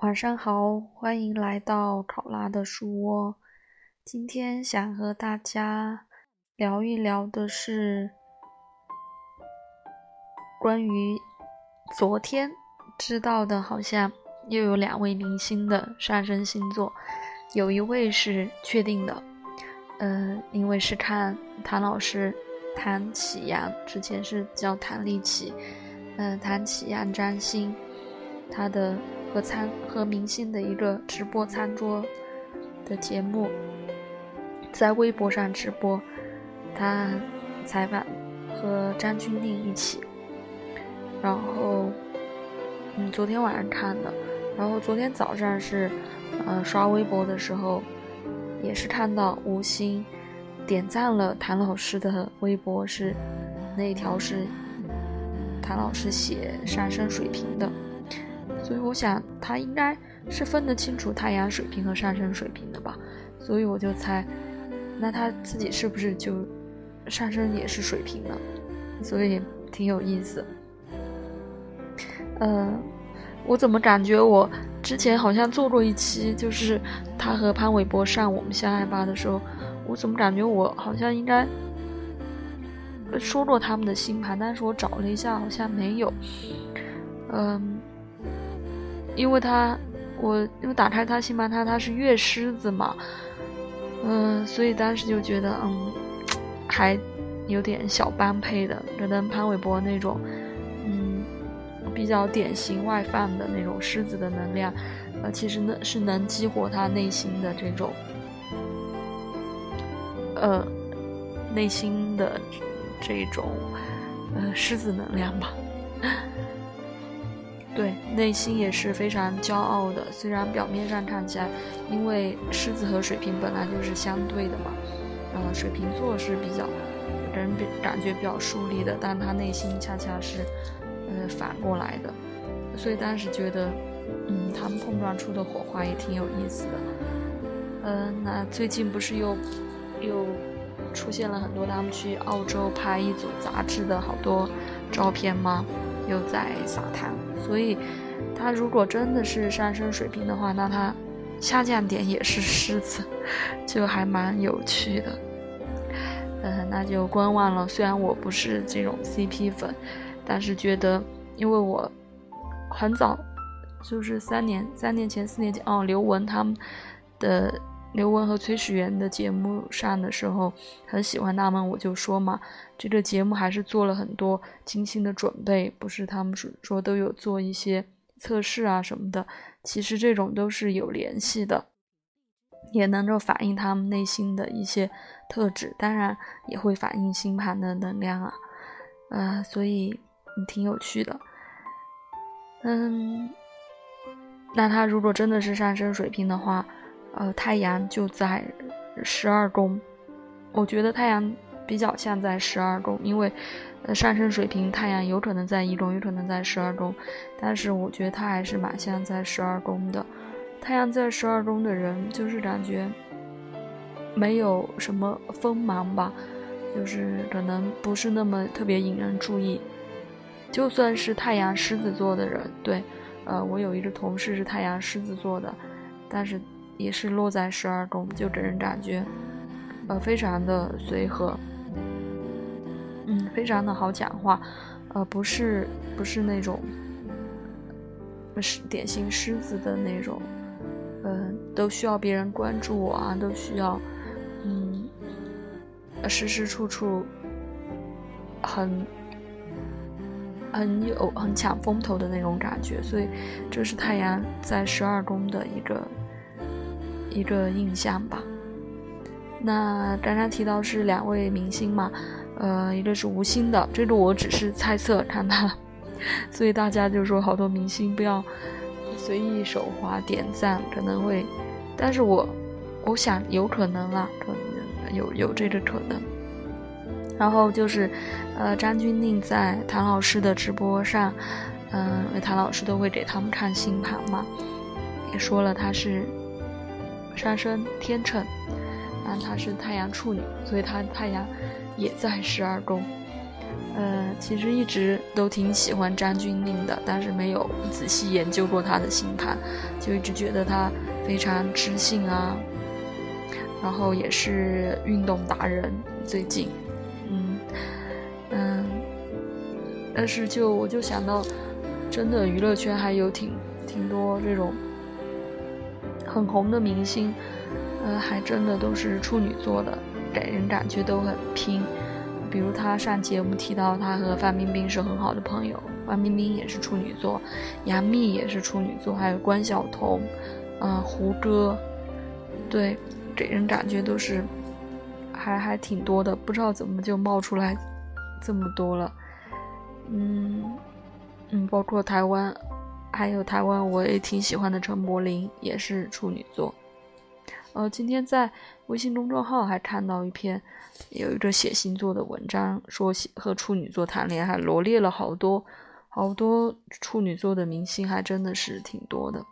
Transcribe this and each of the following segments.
晚上好，欢迎来到考拉的书窝。今天想和大家聊一聊的是关于昨天知道的，好像又有两位明星的上升星座，有一位是确定的，嗯，因为是看谭老师谭启阳，之前是叫谭立奇，嗯，谭启阳占星，他的。和餐和明星的一个直播餐桌的节目，在微博上直播，他采访和张钧甯一起，然后嗯，昨天晚上看的，然后昨天早上是呃刷微博的时候，也是看到吴昕点赞了谭老师的微博，是那一条是谭老师写上升水平的。所以我想他应该是分得清楚太阳水平和上升水平的吧，所以我就猜，那他自己是不是就上升也是水平呢？所以挺有意思。呃，我怎么感觉我之前好像做过一期，就是他和潘玮柏上我们相爱吧的时候，我怎么感觉我好像应该说过他们的星盘，但是我找了一下，好像没有。嗯。因为他，我因为打开他星盘，他他是月狮子嘛，嗯，所以当时就觉得，嗯，还有点小般配的，可能潘玮柏那种，嗯，比较典型外放的那种狮子的能量，呃，其实呢是能激活他内心的这种，呃，内心的这种，呃，狮子能量吧。对，内心也是非常骄傲的。虽然表面上看起来，因为狮子和水瓶本来就是相对的嘛，呃，水瓶座是比较给人感觉比较疏离的，但他内心恰恰是，呃，反过来的。所以当时觉得，嗯，他们碰撞出的火花也挺有意思的。嗯，那最近不是又又出现了很多他们去澳洲拍一组杂志的好多照片吗？又在撒糖，所以他如果真的是上升水平的话，那他下降点也是狮子，就还蛮有趣的。嗯，那就观望了。虽然我不是这种 CP 粉，但是觉得，因为我很早就是三年、三年前、四年前哦，刘雯他们的。刘雯和崔始源的节目上的时候，很喜欢他们，我就说嘛，这个节目还是做了很多精心的准备，不是他们说说都有做一些测试啊什么的，其实这种都是有联系的，也能够反映他们内心的一些特质，当然也会反映星盘的能量啊，呃，所以挺有趣的，嗯，那他如果真的是上升水平的话。呃，太阳就在十二宫，我觉得太阳比较像在十二宫，因为呃上升水平太阳有可能在一宫，有可能在十二宫，但是我觉得他还是蛮像在十二宫的。太阳在十二宫的人，就是感觉没有什么锋芒吧，就是可能不是那么特别引人注意。就算是太阳狮子座的人，对，呃，我有一个同事是太阳狮子座的，但是。也是落在十二宫，就给人感觉，呃，非常的随和，嗯，非常的好讲话，呃，不是不是那种，是典型狮子的那种，嗯，都需要别人关注我啊，都需要，嗯，时时处处很很有很抢风头的那种感觉，所以这是太阳在十二宫的一个。一个印象吧。那刚刚提到是两位明星嘛，呃，一个是吴昕的，这个我只是猜测看他，所以大家就说好多明星不要随意手滑点赞，可能会，但是我我想有可能啦，可能有有这个可能。然后就是，呃，张钧甯在谭老师的直播上，嗯，因为谭老师都会给他们看星盘嘛，也说了他是。上升天秤，那他是太阳处女，所以他太阳也在十二宫。呃，其实一直都挺喜欢张钧甯的，但是没有仔细研究过他的星盘，就一直觉得他非常知性啊，然后也是运动达人。最近，嗯嗯，但是就我就想到，真的娱乐圈还有挺挺多这种很红的明星，呃，还真的都是处女座的，给人感觉都很拼。比如他上节目提到他和范冰冰是很好的朋友，范冰冰也是处女座，杨幂也是处女座，还有关晓彤，嗯，胡歌，对，给人感觉都是还还挺多的，不知道怎么就冒出来这么多了，嗯嗯，包括台湾，还有台湾我也挺喜欢的陈柏霖也是处女座。呃，今天在微信公众号还看到一篇，有一个写星座的文章，说和处女座谈恋爱，罗列了好多好多处女座的明星，还真的是挺多的。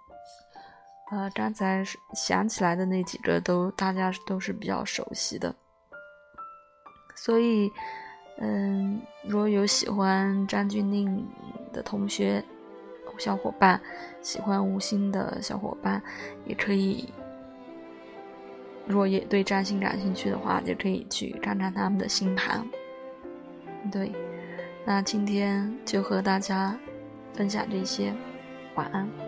呃，刚才想起来的那几个都大家都是比较熟悉的，所以，嗯，如果有喜欢张钧甯的同学、小伙伴，喜欢吴昕的小伙伴，也可以。如果也对占星感兴趣的话，就可以去看看他们的星盘。对，那今天就和大家分享这些，晚安。